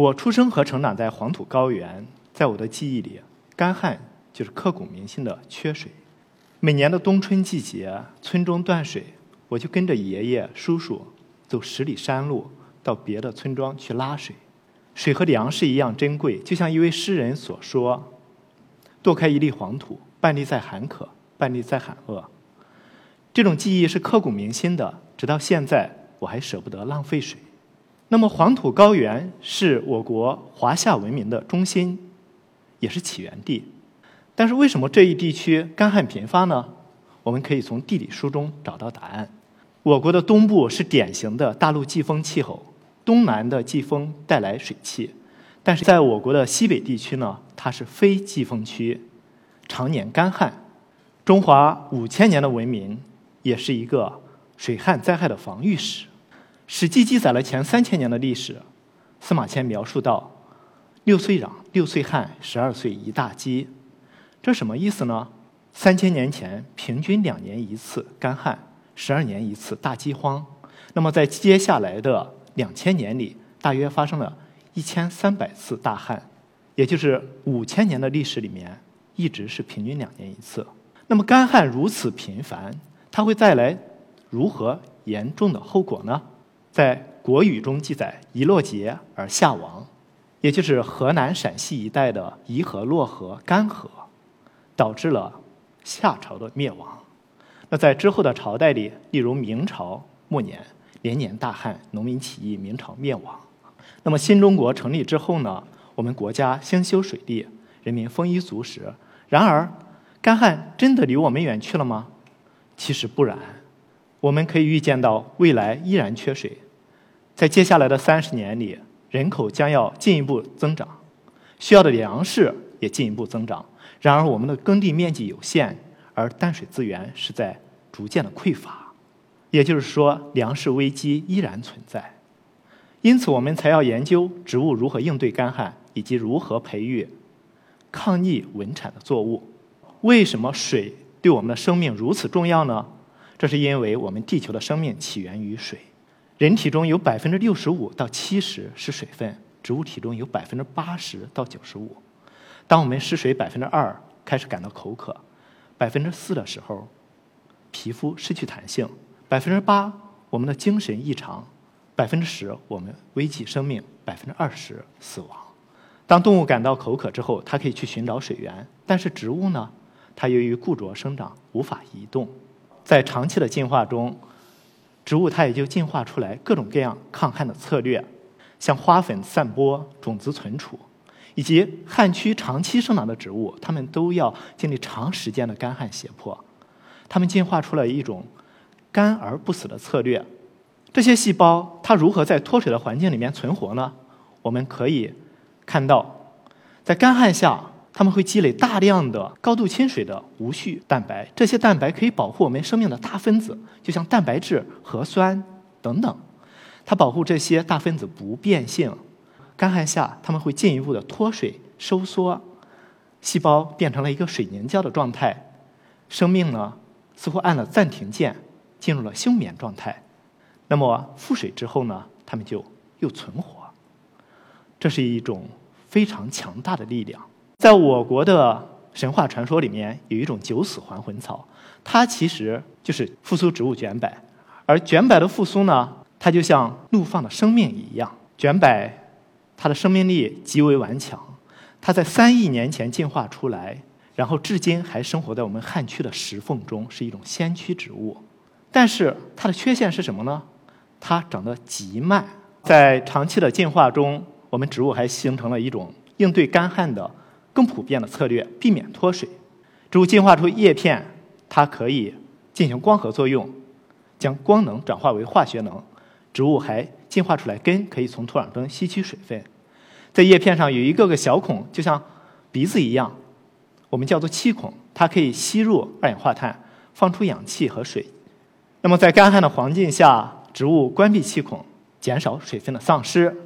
我出生和成长在黄土高原，在我的记忆里，干旱就是刻骨铭心的缺水。每年的冬春季节，村中断水，我就跟着爷爷、叔叔走十里山路，到别的村庄去拉水。水和粮食一样珍贵，就像一位诗人所说：“剁开一粒黄土，半粒在喊渴，半粒在喊饿。”这种记忆是刻骨铭心的，直到现在我还舍不得浪费水。那么，黄土高原是我国华夏文明的中心，也是起源地。但是，为什么这一地区干旱频发呢？我们可以从地理书中找到答案。我国的东部是典型的大陆季风气候，东南的季风带来水汽；但是，在我国的西北地区呢，它是非季风区，常年干旱。中华五千年的文明，也是一个水旱灾害的防御史。《史记》记载了前三千年的历史，司马迁描述到：“六岁壤，六岁旱，十二岁一大饥。”这什么意思呢？三千年前平均两年一次干旱，十二年一次大饥荒。那么在接下来的两千年里，大约发生了一千三百次大旱，也就是五千年的历史里面一直是平均两年一次。那么干旱如此频繁，它会带来如何严重的后果呢？在国语中记载“一落节而夏亡”，也就是河南陕西一带的沂河、洛河干涸，导致了夏朝的灭亡。那在之后的朝代里，例如明朝末年连年大旱，农民起义，明朝灭亡。那么新中国成立之后呢？我们国家兴修水利，人民丰衣足食。然而，干旱真的离我们远去了吗？其实不然。我们可以预见到未来依然缺水，在接下来的三十年里，人口将要进一步增长，需要的粮食也进一步增长。然而，我们的耕地面积有限，而淡水资源是在逐渐的匮乏，也就是说，粮食危机依然存在。因此，我们才要研究植物如何应对干旱，以及如何培育抗逆稳产的作物。为什么水对我们的生命如此重要呢？这是因为我们地球的生命起源于水，人体中有百分之六十五到七十是水分，植物体中有百分之八十到九十五。当我们失水百分之二，开始感到口渴；百分之四的时候，皮肤失去弹性；百分之八，我们的精神异常；百分之十，我们危及生命；百分之二十，死亡。当动物感到口渴之后，它可以去寻找水源，但是植物呢？它由于固着生长，无法移动。在长期的进化中，植物它也就进化出来各种各样抗旱的策略，像花粉散播、种子存储，以及旱区长期生长的植物，它们都要经历长时间的干旱胁迫，它们进化出了一种干而不死的策略。这些细胞它如何在脱水的环境里面存活呢？我们可以看到，在干旱下。它们会积累大量的高度亲水的无序蛋白，这些蛋白可以保护我们生命的大分子，就像蛋白质、核酸等等。它保护这些大分子不变性。干旱下，它们会进一步的脱水收缩，细胞变成了一个水凝胶的状态。生命呢，似乎按了暂停键，进入了休眠状态。那么复水之后呢，它们就又存活。这是一种非常强大的力量。在我国的神话传说里面，有一种九死还魂草，它其实就是复苏植物卷柏。而卷柏的复苏呢，它就像怒放的生命一样。卷柏它的生命力极为顽强，它在三亿年前进化出来，然后至今还生活在我们旱区的石缝中，是一种先驱植物。但是它的缺陷是什么呢？它长得极慢。在长期的进化中，我们植物还形成了一种应对干旱的。更普遍的策略，避免脱水。植物进化出叶片，它可以进行光合作用，将光能转化为化学能。植物还进化出来根，可以从土壤中吸取水分。在叶片上有一个个小孔，就像鼻子一样，我们叫做气孔，它可以吸入二氧化碳，放出氧气和水。那么在干旱的环境下，植物关闭气孔，减少水分的丧失。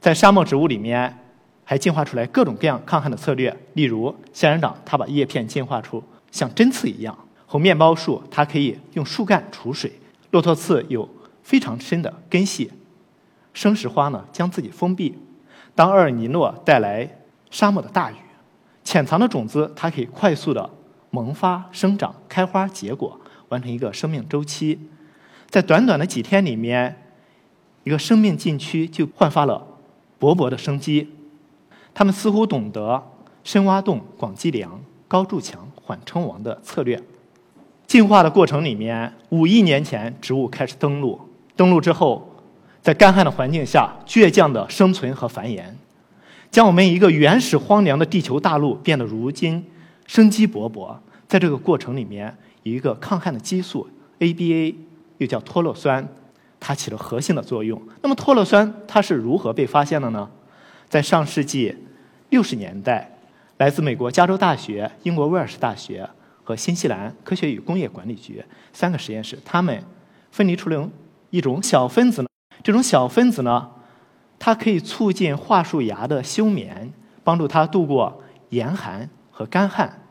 在沙漠植物里面。还进化出来各种各样抗旱的策略，例如仙人掌，它把叶片进化出像针刺一样；红面包树，它可以用树干储水；骆驼刺有非常深的根系；生石花呢，将自己封闭。当厄尔尼诺带来沙漠的大雨，潜藏的种子它可以快速的萌发、生长、开花、结果，完成一个生命周期。在短短的几天里面，一个生命禁区就焕发了勃勃的生机。他们似乎懂得深挖洞、广积粮、高筑墙、缓称王的策略。进化的过程里面，五亿年前植物开始登陆，登陆之后，在干旱的环境下倔强的生存和繁衍，将我们一个原始荒凉的地球大陆变得如今生机勃勃。在这个过程里面，有一个抗旱的激素 ABA，又叫脱落酸，它起了核心的作用。那么脱落酸它是如何被发现的呢？在上世纪六十年代，来自美国加州大学、英国威尔士大学和新西兰科学与工业管理局三个实验室，他们分离出了一种小分子。这种小分子呢，它可以促进桦树芽的休眠，帮助它度过严寒和干旱，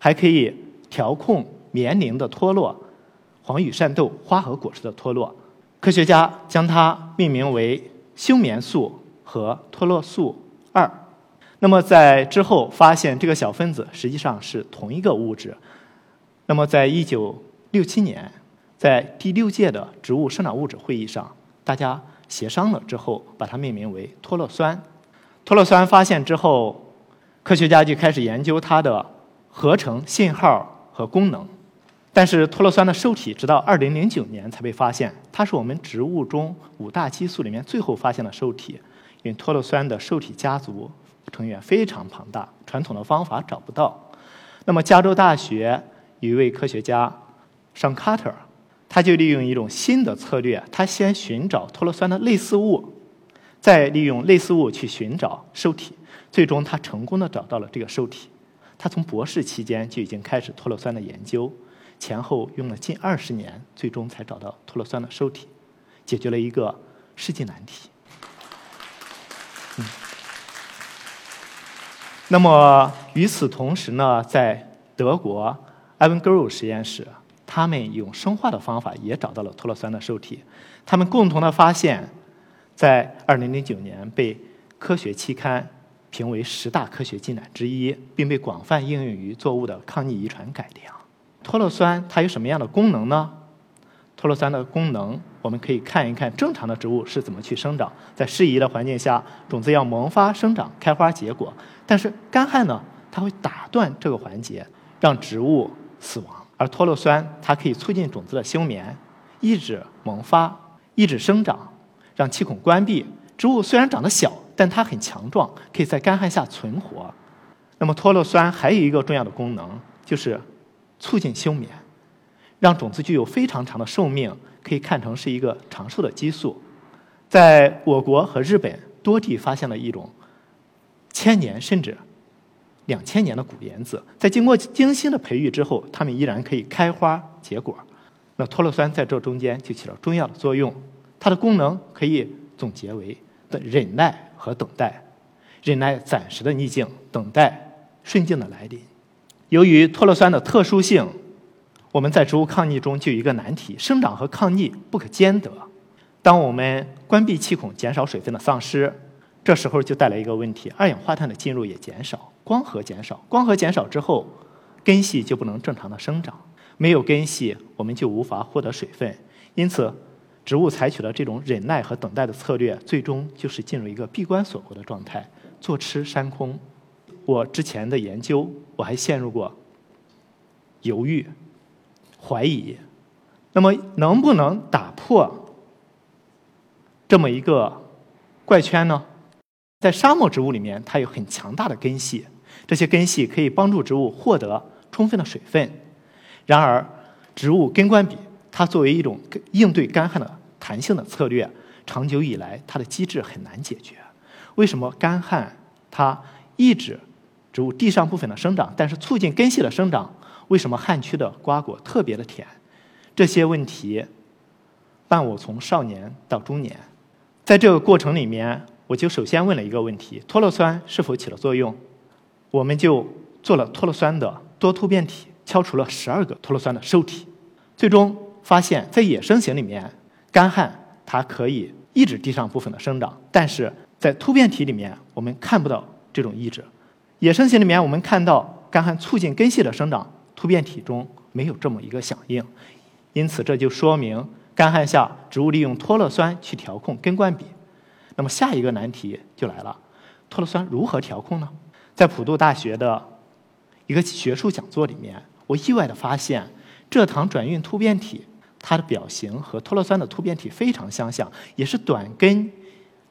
还可以调控棉铃的脱落、黄羽扇豆花和果实的脱落。科学家将它命名为休眠素。和脱落素二，那么在之后发现这个小分子实际上是同一个物质。那么在一九六七年，在第六届的植物生长物质会议上，大家协商了之后，把它命名为脱落酸。脱落酸发现之后，科学家就开始研究它的合成信号和功能。但是脱落酸的受体直到二零零九年才被发现，它是我们植物中五大激素里面最后发现的受体。因为脱酪酸的受体家族成员非常庞大，传统的方法找不到。那么，加州大学有一位科学家上卡特，他就利用一种新的策略，他先寻找脱酪酸的类似物，再利用类似物去寻找受体，最终他成功的找到了这个受体。他从博士期间就已经开始脱酪酸的研究，前后用了近二十年，最终才找到脱酪酸的受体，解决了一个世纪难题。那么与此同时呢，在德国埃文格鲁实验室，他们用生化的方法也找到了脱落酸的受体。他们共同的发现，在2009年被科学期刊评为十大科学进展之一，并被广泛应用于作物的抗逆遗传改良。脱落酸它有什么样的功能呢？脱落酸的功能，我们可以看一看正常的植物是怎么去生长。在适宜的环境下，种子要萌发、生长、开花、结果。但是干旱呢，它会打断这个环节，让植物死亡。而脱落酸它可以促进种子的休眠，抑制萌发，抑制生长，让气孔关闭。植物虽然长得小，但它很强壮，可以在干旱下存活。那么脱落酸还有一个重要的功能，就是促进休眠。让种子具有非常长的寿命，可以看成是一个长寿的激素。在我国和日本多地发现了一种千年甚至两千年的古莲子，在经过精心的培育之后，它们依然可以开花结果。那脱落酸在这中间就起了重要的作用，它的功能可以总结为的忍耐和等待，忍耐暂时的逆境，等待顺境的来临。由于脱落酸的特殊性。我们在植物抗逆中就有一个难题：生长和抗逆不可兼得。当我们关闭气孔，减少水分的丧失，这时候就带来一个问题：二氧化碳的进入也减少，光合减少。光合减少之后，根系就不能正常的生长。没有根系，我们就无法获得水分。因此，植物采取了这种忍耐和等待的策略，最终就是进入一个闭关锁国的状态，坐吃山空。我之前的研究，我还陷入过犹豫。怀疑，那么能不能打破这么一个怪圈呢？在沙漠植物里面，它有很强大的根系，这些根系可以帮助植物获得充分的水分。然而，植物根关比它作为一种应对干旱的弹性的策略，长久以来它的机制很难解决。为什么干旱它抑制植物地上部分的生长，但是促进根系的生长？为什么旱区的瓜果特别的甜？这些问题伴我从少年到中年，在这个过程里面，我就首先问了一个问题：脱落酸是否起了作用？我们就做了脱落酸的多突变体，敲除了十二个脱落酸的受体，最终发现，在野生型里面，干旱它可以抑制地上部分的生长，但是在突变体里面，我们看不到这种抑制；野生型里面，我们看到干旱促进根系的生长，突变体中没有这么一个响应。因此，这就说明干旱下植物利用脱落酸去调控根冠比。那么下一个难题就来了：脱落酸如何调控呢？在普渡大学的一个学术讲座里面，我意外的发现，蔗糖转运突变体它的表型和脱落酸的突变体非常相像，也是短根。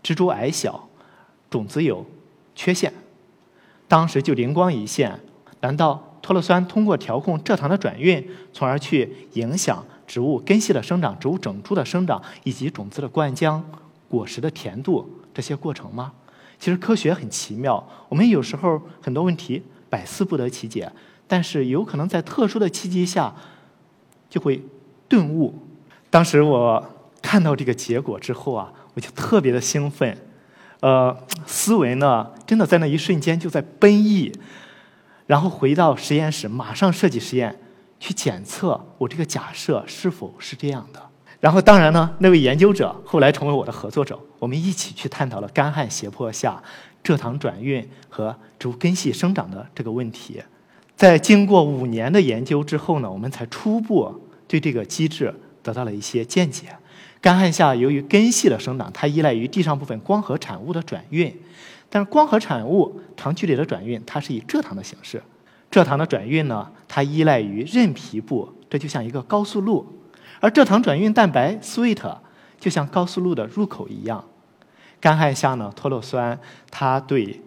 植株矮小，种子有缺陷，当时就灵光一现：难道脱酪酸通过调控蔗糖的转运，从而去影响植物根系的生长、植物整株的生长以及种子的灌浆、果实的甜度这些过程吗？其实科学很奇妙，我们有时候很多问题百思不得其解，但是有可能在特殊的契机下就会顿悟。当时我看到这个结果之后啊。我就特别的兴奋，呃，思维呢，真的在那一瞬间就在奔逸，然后回到实验室，马上设计实验，去检测我这个假设是否是这样的。然后，当然呢，那位研究者后来成为我的合作者，我们一起去探讨了干旱胁迫下蔗糖转运和植物根系生长的这个问题。在经过五年的研究之后呢，我们才初步对这个机制得到了一些见解。干旱下，由于根系的生长，它依赖于地上部分光合产物的转运。但是光合产物长距离的转运，它是以蔗糖的形式。蔗糖的转运呢，它依赖于韧皮部，这就像一个高速路。而蔗糖转运蛋白 sweet 就像高速路的入口一样。干旱下呢，脱落酸它对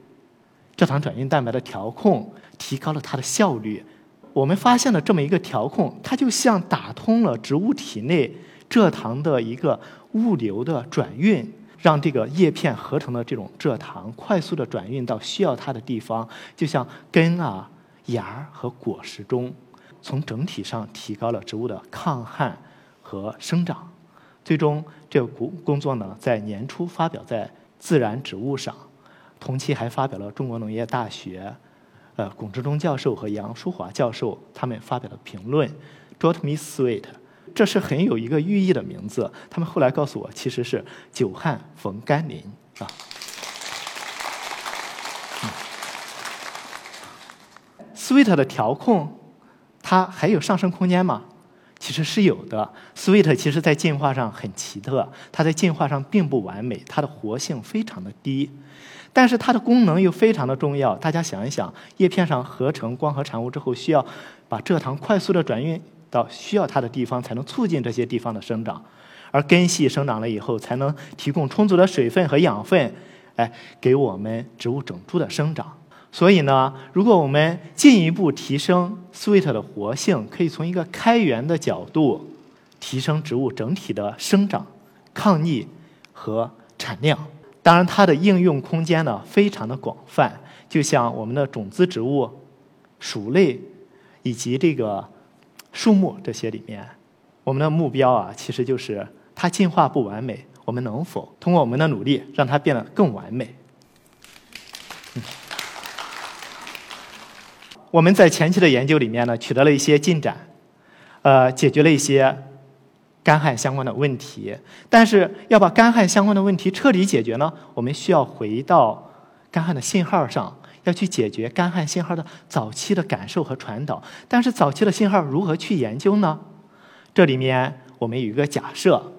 蔗糖转运蛋白的调控提高了它的效率。我们发现了这么一个调控，它就像打通了植物体内。蔗糖的一个物流的转运，让这个叶片合成的这种蔗糖快速的转运到需要它的地方，就像根啊、芽儿和果实中，从整体上提高了植物的抗旱和生长。最终，这个工工作呢，在年初发表在《自然植物》上，同期还发表了中国农业大学，呃，龚志忠教授和杨淑华教授他们发表的评论，Drought Me Sweet。这是很有一个寓意的名字。他们后来告诉我，其实是久旱逢甘霖啊。Sweet 的调控，它还有上升空间吗？其实是有的。Sweet 其实在进化上很奇特，它在进化上并不完美，它的活性非常的低，但是它的功能又非常的重要。大家想一想，叶片上合成光合产物之后，需要把蔗糖快速的转运。到需要它的地方，才能促进这些地方的生长，而根系生长了以后，才能提供充足的水分和养分，哎，给我们植物整株的生长。所以呢，如果我们进一步提升 sweet 的活性，可以从一个开源的角度提升植物整体的生长、抗逆和产量。当然，它的应用空间呢非常的广泛，就像我们的种子植物、薯类以及这个。树木这些里面，我们的目标啊，其实就是它进化不完美，我们能否通过我们的努力让它变得更完美？我们在前期的研究里面呢，取得了一些进展，呃，解决了一些干旱相关的问题。但是要把干旱相关的问题彻底解决呢，我们需要回到干旱的信号上。要去解决干旱信号的早期的感受和传导，但是早期的信号如何去研究呢？这里面我们有一个假设，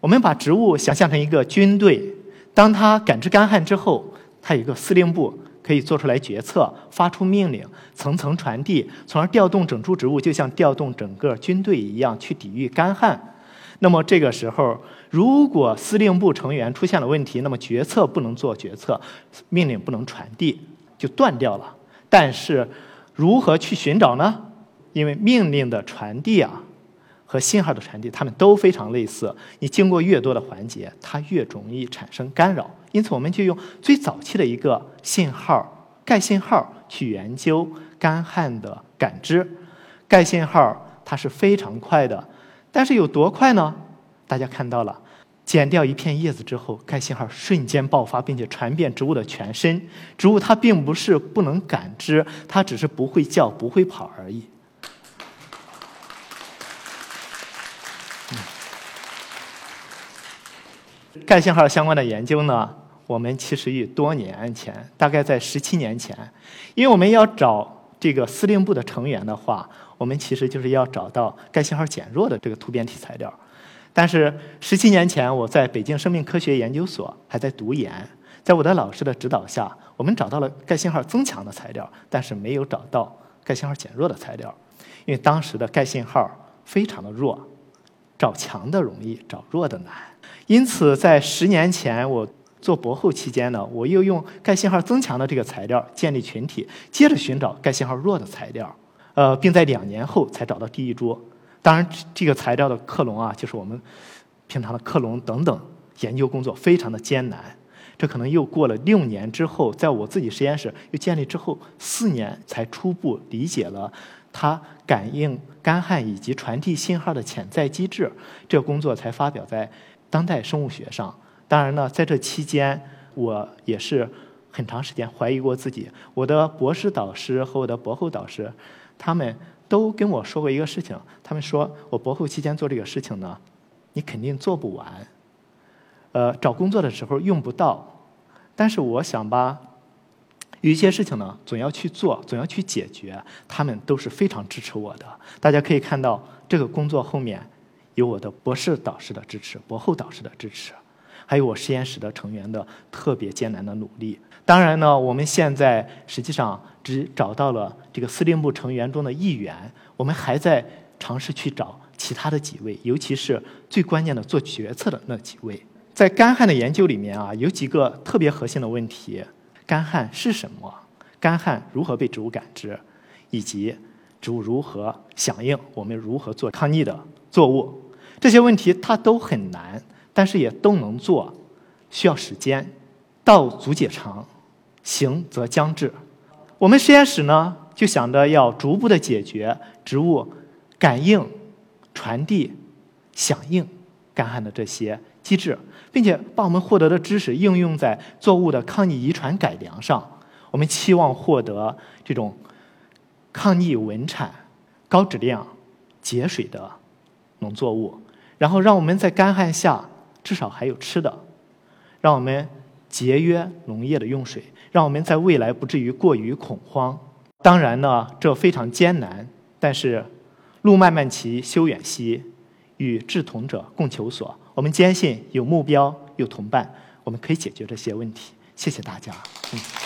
我们把植物想象成一个军队，当它感知干旱之后，它有一个司令部可以做出来决策，发出命令，层层传递，从而调动整株植物，就像调动整个军队一样去抵御干旱。那么这个时候，如果司令部成员出现了问题，那么决策不能做决策，命令不能传递。就断掉了，但是如何去寻找呢？因为命令的传递啊和信号的传递，它们都非常类似。你经过越多的环节，它越容易产生干扰。因此，我们就用最早期的一个信号钙信号去研究干旱的感知。钙信号它是非常快的，但是有多快呢？大家看到了。剪掉一片叶子之后，该信号瞬间爆发，并且传遍植物的全身。植物它并不是不能感知，它只是不会叫、不会跑而已。该信号相关的研究呢，我们其实于多年前，大概在十七年前，因为我们要找这个司令部的成员的话，我们其实就是要找到钙信号减弱的这个突变体材料。但是十七年前，我在北京生命科学研究所还在读研，在我的老师的指导下，我们找到了钙信号增强的材料，但是没有找到钙信号减弱的材料，因为当时的钙信号非常的弱，找强的容易，找弱的难。因此，在十年前我做博后期间呢，我又用钙信号增强的这个材料建立群体，接着寻找钙信号弱的材料，呃，并在两年后才找到第一株。当然，这个材料的克隆啊，就是我们平常的克隆等等研究工作非常的艰难。这可能又过了六年之后，在我自己实验室又建立之后四年，才初步理解了它感应干旱以及传递信号的潜在机制。这个工作才发表在。当代生物学上，当然呢，在这期间，我也是很长时间怀疑过自己。我的博士导师和我的博后导师，他们都跟我说过一个事情。他们说我博后期间做这个事情呢，你肯定做不完。呃，找工作的时候用不到。但是我想吧，有一些事情呢，总要去做，总要去解决。他们都是非常支持我的。大家可以看到，这个工作后面。有我的博士导师的支持，博后导师的支持，还有我实验室的成员的特别艰难的努力。当然呢，我们现在实际上只找到了这个司令部成员中的一员，我们还在尝试去找其他的几位，尤其是最关键的做决策的那几位。在干旱的研究里面啊，有几个特别核心的问题：干旱是什么？干旱如何被植物感知？以及植物如何响应？我们如何做抗逆的作物？这些问题它都很难，但是也都能做，需要时间。道阻且长，行则将至。我们实验室呢，就想着要逐步的解决植物感应、传递、响应干旱的这些机制，并且把我们获得的知识应用在作物的抗逆遗传改良上。我们期望获得这种抗逆稳产、高质量、节水的农作物。然后让我们在干旱下至少还有吃的，让我们节约农业的用水，让我们在未来不至于过于恐慌。当然呢，这非常艰难，但是路漫漫其修远兮，与志同者共求索。我们坚信有目标有同伴，我们可以解决这些问题。谢谢大家。嗯。